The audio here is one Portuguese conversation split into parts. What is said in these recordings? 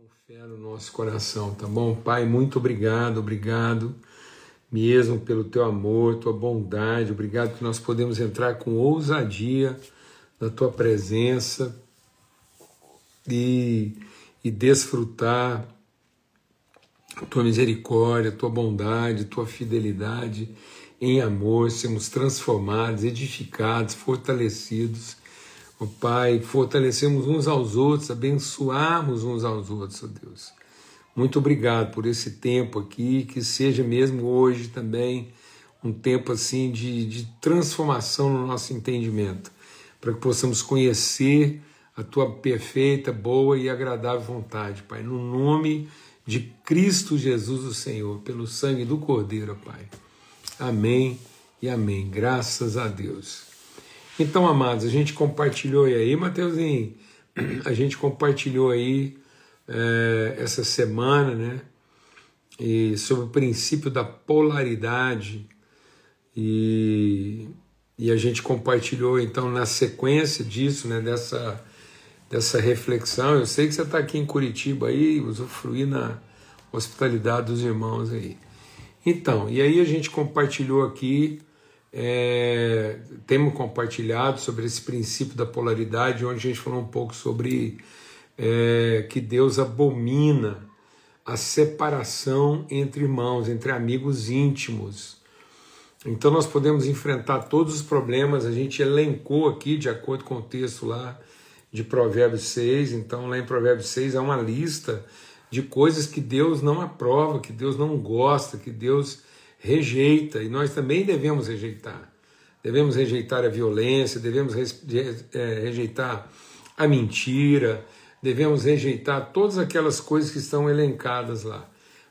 com fé no nosso coração, tá bom? Pai, muito obrigado, obrigado mesmo pelo teu amor, tua bondade, obrigado que nós podemos entrar com ousadia na tua presença e, e desfrutar tua misericórdia, tua bondade, tua fidelidade em amor, sermos transformados, edificados, fortalecidos. Oh, Pai, fortalecemos uns aos outros, abençoarmos uns aos outros, oh Deus. Muito obrigado por esse tempo aqui, que seja mesmo hoje também um tempo assim de, de transformação no nosso entendimento, para que possamos conhecer a tua perfeita, boa e agradável vontade, Pai, no nome de Cristo Jesus, o Senhor, pelo sangue do Cordeiro, Pai. Amém e amém. Graças a Deus. Então, amados, a gente compartilhou aí, Mateuzinho, a gente compartilhou aí é, essa semana, né? E sobre o princípio da polaridade e, e a gente compartilhou então na sequência disso, né? Dessa dessa reflexão. Eu sei que você está aqui em Curitiba aí, usufruir na hospitalidade dos irmãos aí. Então, e aí a gente compartilhou aqui, é, temos compartilhado sobre esse princípio da polaridade, onde a gente falou um pouco sobre é, que Deus abomina a separação entre irmãos, entre amigos íntimos. Então nós podemos enfrentar todos os problemas, a gente elencou aqui, de acordo com o texto lá de Provérbios 6, então lá em Provérbios 6 há uma lista de coisas que Deus não aprova, que Deus não gosta, que Deus rejeita, e nós também devemos rejeitar. Devemos rejeitar a violência, devemos é, rejeitar a mentira, devemos rejeitar todas aquelas coisas que estão elencadas lá.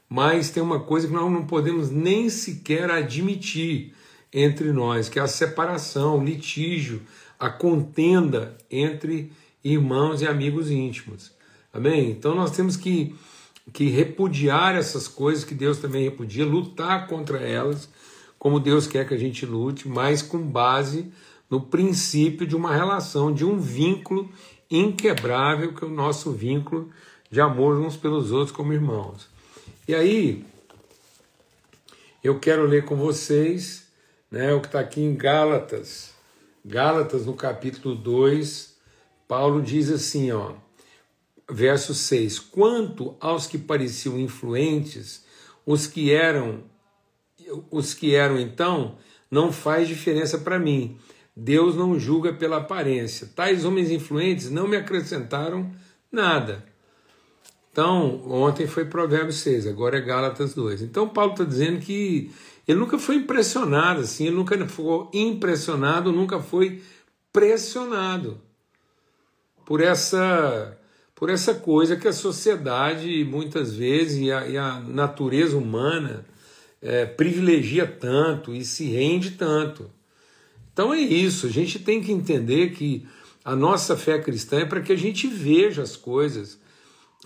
Mas tem uma coisa que nós não podemos nem sequer admitir entre nós, que é a separação, o litígio, a contenda entre irmãos e amigos íntimos. Amém? Então nós temos que que repudiar essas coisas que Deus também repudia, lutar contra elas, como Deus quer que a gente lute, mas com base no princípio de uma relação, de um vínculo inquebrável, que é o nosso vínculo de amor uns pelos outros como irmãos. E aí, eu quero ler com vocês né, o que está aqui em Gálatas. Gálatas, no capítulo 2, Paulo diz assim, ó verso 6: Quanto aos que pareciam influentes, os que eram os que eram então, não faz diferença para mim. Deus não julga pela aparência. Tais homens influentes não me acrescentaram nada. Então, ontem foi Provérbios 6, agora é Gálatas 2. Então, Paulo está dizendo que ele nunca foi impressionado assim, ele nunca ficou impressionado, nunca foi pressionado por essa por essa coisa que a sociedade, muitas vezes, e a, e a natureza humana é, privilegia tanto e se rende tanto. Então é isso, a gente tem que entender que a nossa fé cristã é para que a gente veja as coisas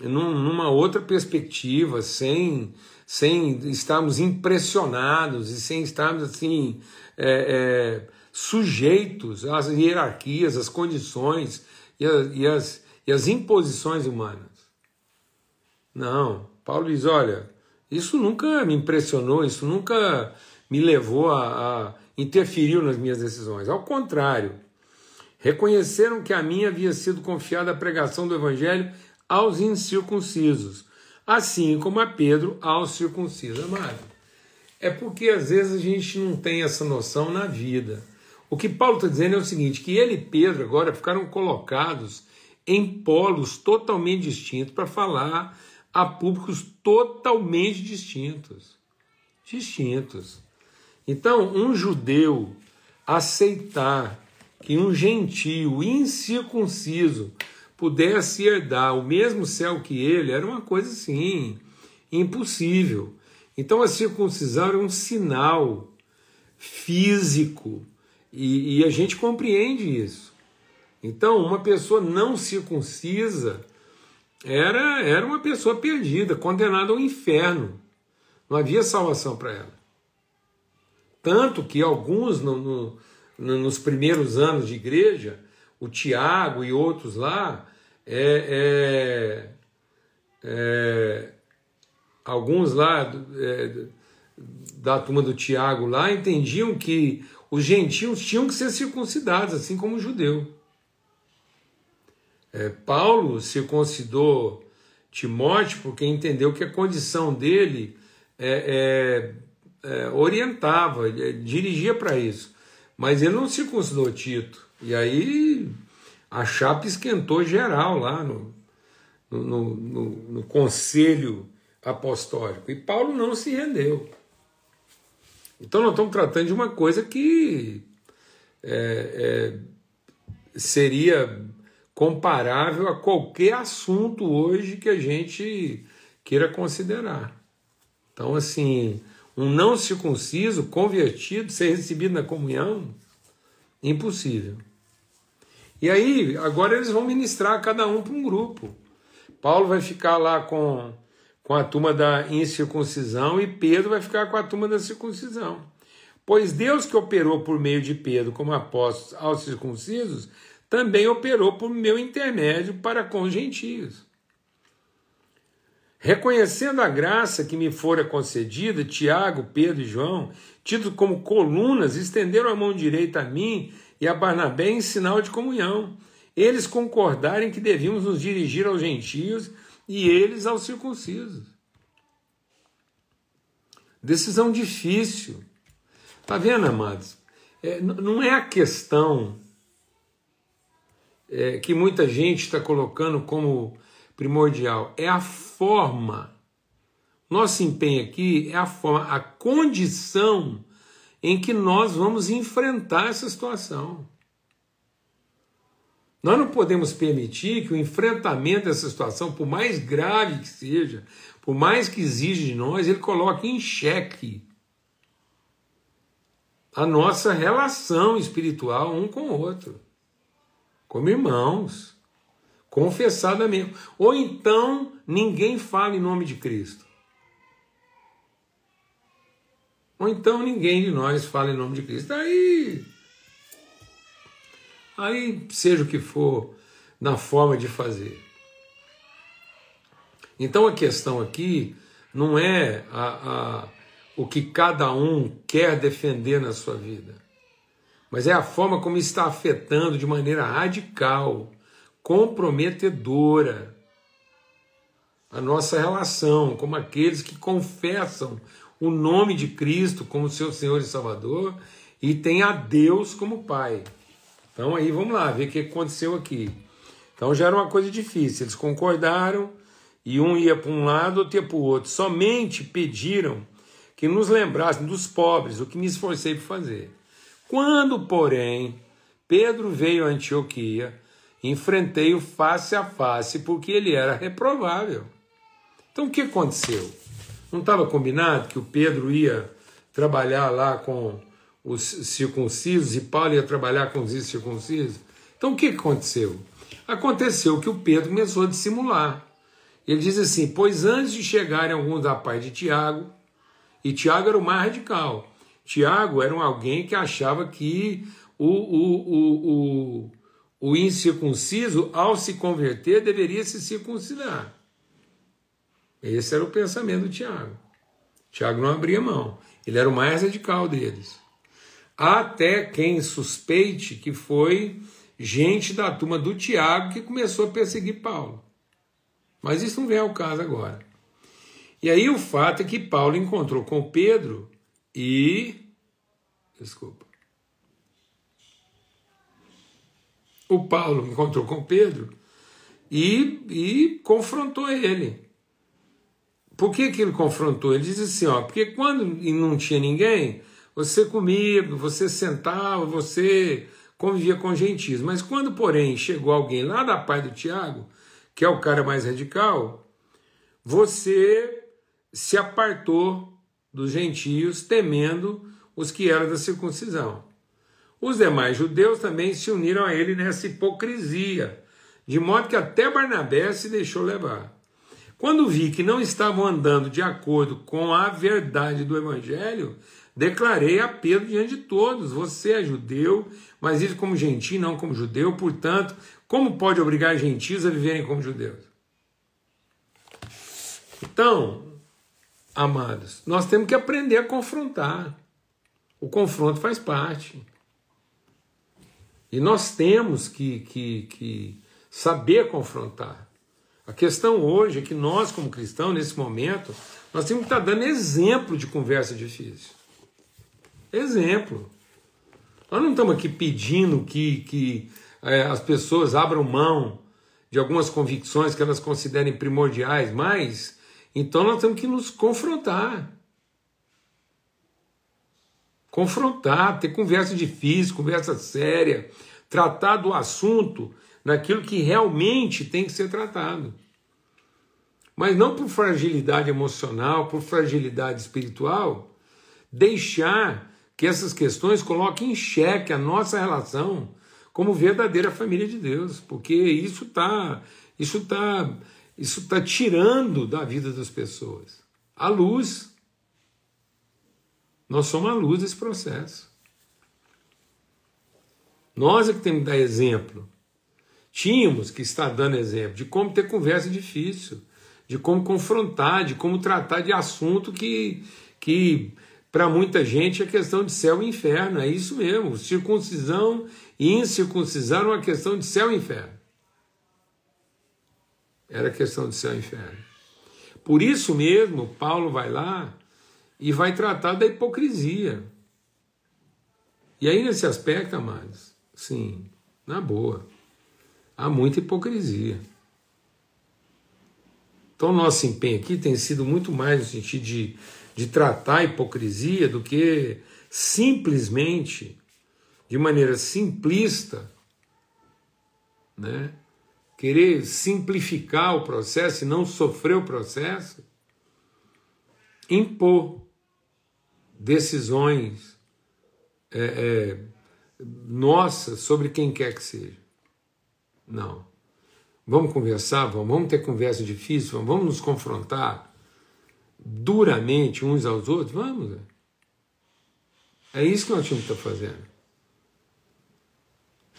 num, numa outra perspectiva, sem, sem estarmos impressionados e sem estarmos assim é, é, sujeitos às hierarquias, às condições e, a, e as e as imposições humanas. Não, Paulo diz: olha, isso nunca me impressionou, isso nunca me levou a, a nas minhas decisões. Ao contrário, reconheceram que a mim havia sido confiada a pregação do evangelho aos incircuncisos, assim como a Pedro aos circuncisos. Amado, é porque às vezes a gente não tem essa noção na vida. O que Paulo está dizendo é o seguinte: que ele e Pedro agora ficaram colocados em polos totalmente distintos para falar a públicos totalmente distintos. Distintos. Então, um judeu aceitar que um gentio incircunciso pudesse herdar o mesmo céu que ele era uma coisa assim, impossível. Então a circuncisão era um sinal físico e, e a gente compreende isso. Então, uma pessoa não circuncisa era, era uma pessoa perdida, condenada ao inferno. Não havia salvação para ela. Tanto que alguns, no, no, nos primeiros anos de igreja, o Tiago e outros lá, é, é, alguns lá é, da turma do Tiago lá entendiam que os gentios tinham que ser circuncidados, assim como o judeu. É, Paulo circuncidou Timóteo porque entendeu que a condição dele é, é, é orientava, dirigia para isso. Mas ele não circuncidou Tito. E aí a chapa esquentou geral lá no, no, no, no conselho apostólico. E Paulo não se rendeu. Então nós estamos tratando de uma coisa que é, é, seria comparável a qualquer assunto hoje que a gente queira considerar. Então, assim, um não circunciso, convertido, ser recebido na comunhão, impossível. E aí, agora eles vão ministrar cada um para um grupo. Paulo vai ficar lá com, com a turma da incircuncisão e Pedro vai ficar com a turma da circuncisão. Pois Deus que operou por meio de Pedro como apóstolo aos circuncisos, também operou por meu intermédio para com os gentios. Reconhecendo a graça que me fora concedida, Tiago, Pedro e João, tidos como colunas, estenderam a mão direita a mim e a Barnabé em sinal de comunhão. Eles concordarem que devíamos nos dirigir aos gentios e eles aos circuncisos. Decisão difícil. Está vendo, amados? É, não é a questão é, que muita gente está colocando como primordial, é a forma. Nosso empenho aqui é a forma, a condição em que nós vamos enfrentar essa situação. Nós não podemos permitir que o enfrentamento dessa situação, por mais grave que seja, por mais que exija de nós, ele coloque em xeque a nossa relação espiritual um com o outro como irmãos, confessadamente. Ou então ninguém fala em nome de Cristo. Ou então ninguém de nós fala em nome de Cristo. Aí, aí seja o que for na forma de fazer. Então a questão aqui não é a, a, o que cada um quer defender na sua vida mas é a forma como está afetando de maneira radical, comprometedora, a nossa relação como aqueles que confessam o nome de Cristo como seu Senhor e Salvador e tem a Deus como Pai. Então aí vamos lá ver o que aconteceu aqui. Então já era uma coisa difícil, eles concordaram e um ia para um lado, outro ia para o outro. Somente pediram que nos lembrassem dos pobres, o que me esforcei por fazer. Quando, porém, Pedro veio a Antioquia, enfrentei-o face a face, porque ele era reprovável. Então o que aconteceu? Não estava combinado que o Pedro ia trabalhar lá com os circuncisos e Paulo ia trabalhar com os incircuncisos? Então o que aconteceu? Aconteceu que o Pedro começou a dissimular. Ele diz assim: Pois antes de chegarem alguns da parte de Tiago, e Tiago era o mais radical, Tiago era alguém que achava que o, o, o, o, o incircunciso, ao se converter, deveria se circuncidar. Esse era o pensamento do Tiago. Tiago não abria mão. Ele era o mais radical deles. Até quem suspeite que foi gente da turma do Tiago que começou a perseguir Paulo. Mas isso não vem ao caso agora. E aí o fato é que Paulo encontrou com Pedro e. Desculpa. O Paulo encontrou com Pedro e, e confrontou ele. Por que, que ele confrontou? Ele disse assim: ó, porque quando não tinha ninguém, você comia, você sentava, você convivia com gentios. Mas quando, porém, chegou alguém lá da pai do Tiago, que é o cara mais radical, você se apartou dos gentios, temendo os que eram da circuncisão. Os demais judeus também se uniram a ele nessa hipocrisia, de modo que até Barnabé se deixou levar. Quando vi que não estavam andando de acordo com a verdade do evangelho, declarei a Pedro diante de todos: Você é judeu, mas vive como gentio, não como judeu, portanto, como pode obrigar gentios a viverem como judeus? Então, amados, nós temos que aprender a confrontar. O confronto faz parte. E nós temos que, que, que saber confrontar. A questão hoje é que nós, como cristãos, nesse momento, nós temos que estar dando exemplo de conversa difícil. Exemplo. Nós não estamos aqui pedindo que, que é, as pessoas abram mão de algumas convicções que elas considerem primordiais, mas então nós temos que nos confrontar. Confrontar, ter conversa difícil, conversa séria, tratar do assunto naquilo que realmente tem que ser tratado. Mas não por fragilidade emocional, por fragilidade espiritual, deixar que essas questões coloquem em xeque a nossa relação como verdadeira família de Deus, porque isso está isso tá, isso tá tirando da vida das pessoas a luz. Nós somos a luz desse processo. Nós é que temos que dar exemplo. Tínhamos que estar dando exemplo de como ter conversa difícil, de como confrontar, de como tratar de assunto que, que para muita gente é questão de céu e inferno. É isso mesmo. Circuncisão e incircuncisão é uma questão de céu e inferno. Era questão de céu e inferno. Por isso mesmo, Paulo vai lá e vai tratar da hipocrisia. E aí, nesse aspecto, amados, sim, na boa há muita hipocrisia. Então, nosso empenho aqui tem sido muito mais no sentido de, de tratar a hipocrisia do que simplesmente, de maneira simplista, né? Querer simplificar o processo e não sofrer o processo, impor decisões é, é, nossas sobre quem quer que seja. Não. Vamos conversar, vamos, vamos ter conversa difícil, vamos nos confrontar duramente uns aos outros? Vamos. É isso que nós tínhamos que estar fazendo.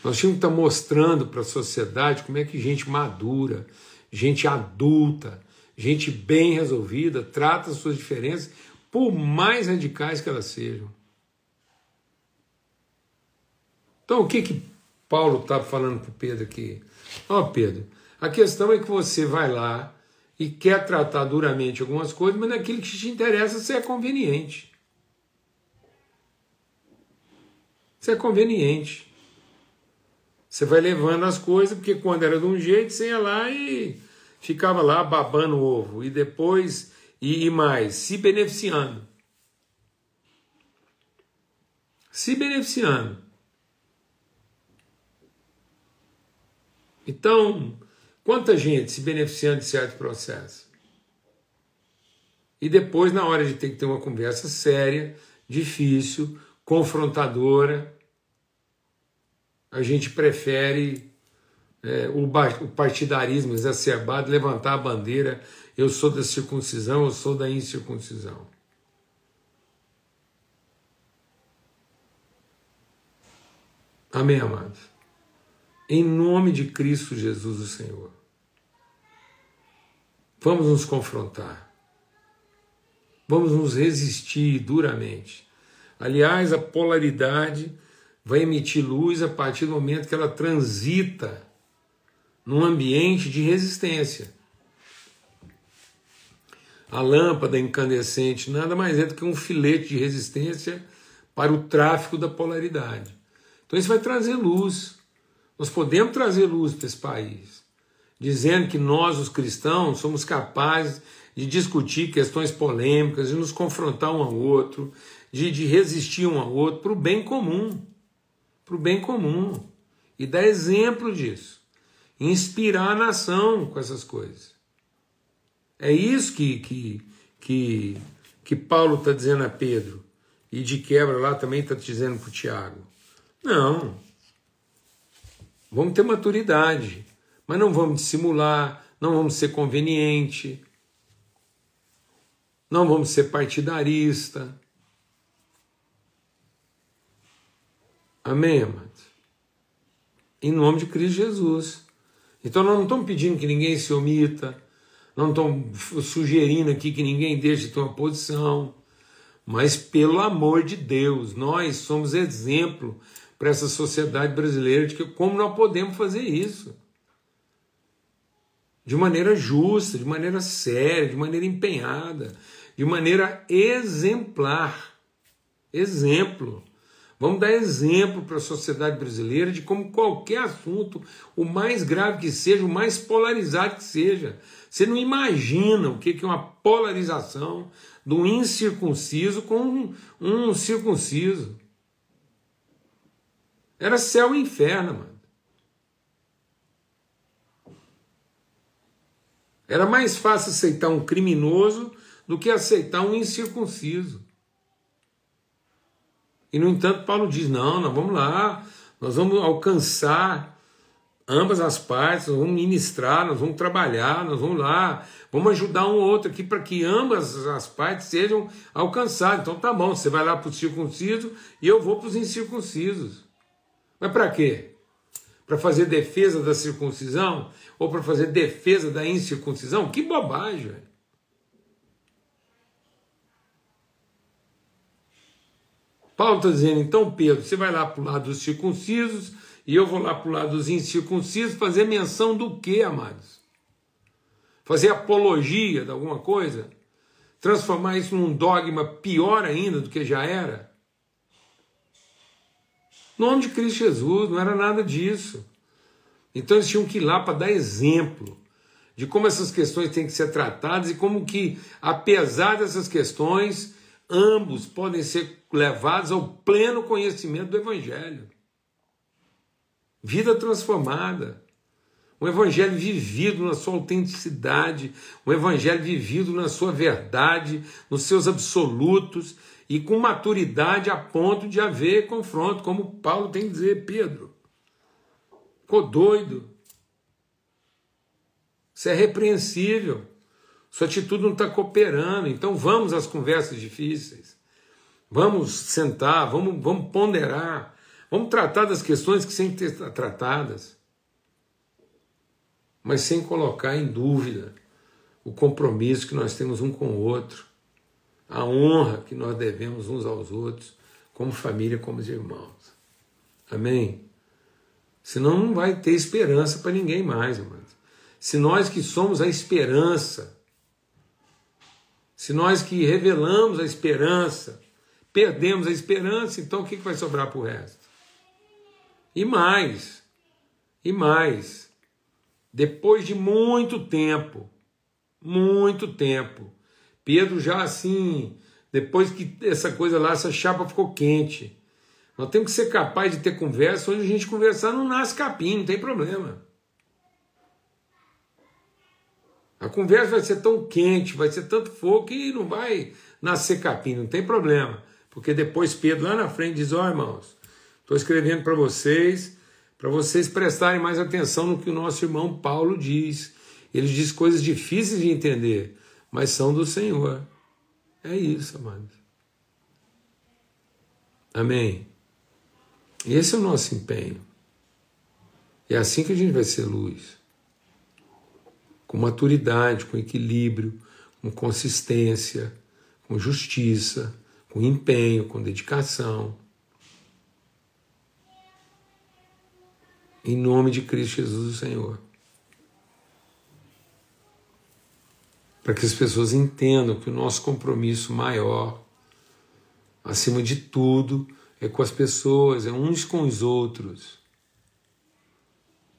Nós tínhamos que estar mostrando para a sociedade como é que gente madura, gente adulta, gente bem resolvida, trata as suas diferenças, por mais radicais que elas sejam. Então, o que, que Paulo está falando para Pedro aqui. Ó oh, Pedro, a questão é que você vai lá e quer tratar duramente algumas coisas, mas naquilo que te interessa você é conveniente. Você é conveniente. Você vai levando as coisas, porque quando era de um jeito, você ia lá e ficava lá babando o ovo. E depois, e, e mais, se beneficiando. Se beneficiando. Então, quanta gente se beneficiando de certo processo? E depois, na hora de ter que ter uma conversa séria, difícil, confrontadora, a gente prefere é, o, o partidarismo exacerbado, levantar a bandeira, eu sou da circuncisão, eu sou da incircuncisão. Amém, amados? em nome de Cristo Jesus, o Senhor. Vamos nos confrontar. Vamos nos resistir duramente. Aliás, a polaridade vai emitir luz a partir do momento que ela transita num ambiente de resistência. A lâmpada incandescente nada mais é do que um filete de resistência para o tráfico da polaridade. Então isso vai trazer luz. Nós podemos trazer luz para esse país, dizendo que nós, os cristãos, somos capazes de discutir questões polêmicas, de nos confrontar um ao outro, de, de resistir um ao outro para o bem comum. Para o bem comum. E dar exemplo disso. Inspirar a nação com essas coisas. É isso que, que, que, que Paulo está dizendo a Pedro. E de quebra lá também está dizendo para o Tiago. Não. Vamos ter maturidade, mas não vamos dissimular, não vamos ser conveniente, não vamos ser partidarista. Amém, amados? Em nome de Cristo Jesus. Então nós não estamos pedindo que ninguém se omita, Não estou sugerindo aqui que ninguém deixe de ter uma posição, mas pelo amor de Deus, nós somos exemplo para essa sociedade brasileira de que como nós podemos fazer isso. De maneira justa, de maneira séria, de maneira empenhada, de maneira exemplar. Exemplo. Vamos dar exemplo para a sociedade brasileira de como qualquer assunto, o mais grave que seja, o mais polarizado que seja, você não imagina o que é uma polarização do incircunciso com um, circunciso. Era céu e inferno, mano. Era mais fácil aceitar um criminoso do que aceitar um incircunciso. E, no entanto, Paulo diz: não, nós vamos lá, nós vamos alcançar ambas as partes, nós vamos ministrar, nós vamos trabalhar, nós vamos lá, vamos ajudar um outro aqui para que ambas as partes sejam alcançadas. Então tá bom, você vai lá para o circunciso e eu vou para os incircuncisos. Mas para quê? Para fazer defesa da circuncisão? Ou para fazer defesa da incircuncisão? Que bobagem! Paulo está dizendo, então, Pedro, você vai lá para o lado dos circuncisos e eu vou lá para o lado dos incircuncisos fazer menção do que, amados? Fazer apologia de alguma coisa? Transformar isso num dogma pior ainda do que já era? No nome de Cristo Jesus, não era nada disso. Então eles tinham que ir lá para dar exemplo de como essas questões têm que ser tratadas e como que, apesar dessas questões, ambos podem ser levados ao pleno conhecimento do Evangelho. Vida transformada. Um evangelho vivido na sua autenticidade, um evangelho vivido na sua verdade, nos seus absolutos e com maturidade a ponto de haver confronto, como Paulo tem que dizer, Pedro. Ficou doido. Isso é repreensível. Sua atitude não está cooperando. Então vamos às conversas difíceis. Vamos sentar, vamos, vamos ponderar. Vamos tratar das questões que que ser tratadas. Mas sem colocar em dúvida o compromisso que nós temos um com o outro, a honra que nós devemos uns aos outros, como família, como irmãos. Amém? Senão não vai ter esperança para ninguém mais, irmãos. Se nós que somos a esperança se nós que revelamos a esperança, perdemos a esperança, então o que vai sobrar para o resto? E mais, e mais, depois de muito tempo, muito tempo, Pedro já assim, depois que essa coisa lá, essa chapa ficou quente, nós temos que ser capaz de ter conversa, onde a gente conversar não nasce capim, não tem problema. A conversa vai ser tão quente, vai ser tanto fogo que não vai nascer capim, não tem problema. Porque depois Pedro lá na frente diz: Ó oh, irmãos, estou escrevendo para vocês, para vocês prestarem mais atenção no que o nosso irmão Paulo diz. Ele diz coisas difíceis de entender, mas são do Senhor. É isso, amados. Amém. Esse é o nosso empenho. É assim que a gente vai ser luz com maturidade, com equilíbrio, com consistência, com justiça, com empenho, com dedicação. Em nome de Cristo Jesus, o Senhor. Para que as pessoas entendam que o nosso compromisso maior, acima de tudo, é com as pessoas, é uns com os outros.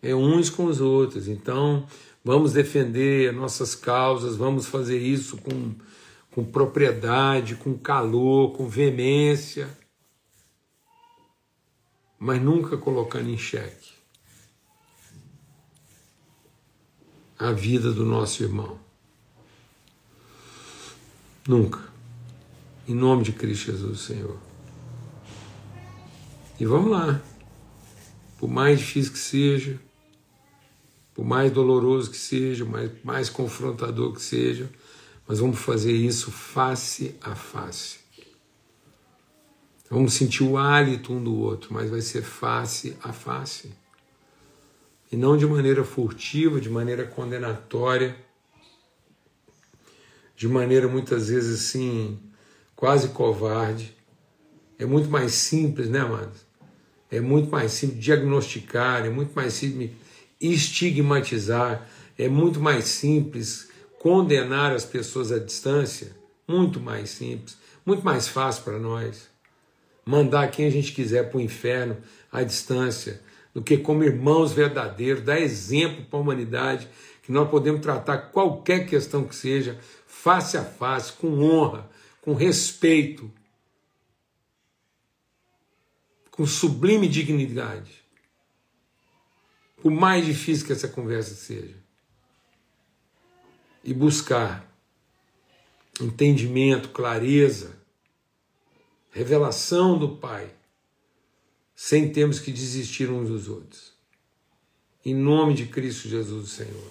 É uns com os outros. Então, vamos defender nossas causas, vamos fazer isso com, com propriedade, com calor, com veemência, mas nunca colocando em xeque a vida do nosso irmão. Nunca. Em nome de Cristo Jesus, Senhor. E vamos lá. Por mais difícil que seja, por mais doloroso que seja, mais, mais confrontador que seja, mas vamos fazer isso face a face. Vamos sentir o hálito um do outro, mas vai ser face a face. E não de maneira furtiva, de maneira condenatória, de maneira muitas vezes assim, quase covarde. É muito mais simples, né, amados? É muito mais simples diagnosticar, é muito mais simples estigmatizar, é muito mais simples condenar as pessoas à distância, muito mais simples, muito mais fácil para nós. Mandar quem a gente quiser para o inferno à distância, do que como irmãos verdadeiros, dar exemplo para a humanidade, que nós podemos tratar qualquer questão que seja, face a face, com honra, com respeito, com sublime dignidade. Por mais difícil que essa conversa seja. E buscar entendimento, clareza, revelação do Pai, sem termos que desistir uns dos outros. Em nome de Cristo Jesus, Senhor,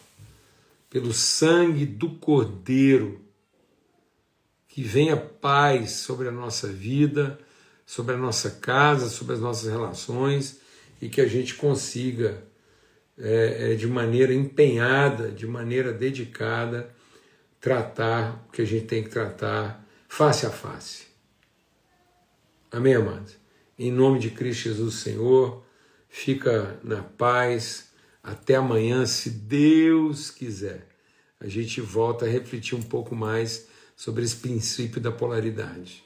pelo sangue do Cordeiro, que venha paz sobre a nossa vida, sobre a nossa casa, sobre as nossas relações e que a gente consiga, é, é, de maneira empenhada, de maneira dedicada, tratar o que a gente tem que tratar face a face. Amém, amados? Em nome de Cristo Jesus, Senhor, fica na paz. Até amanhã, se Deus quiser. A gente volta a refletir um pouco mais sobre esse princípio da polaridade.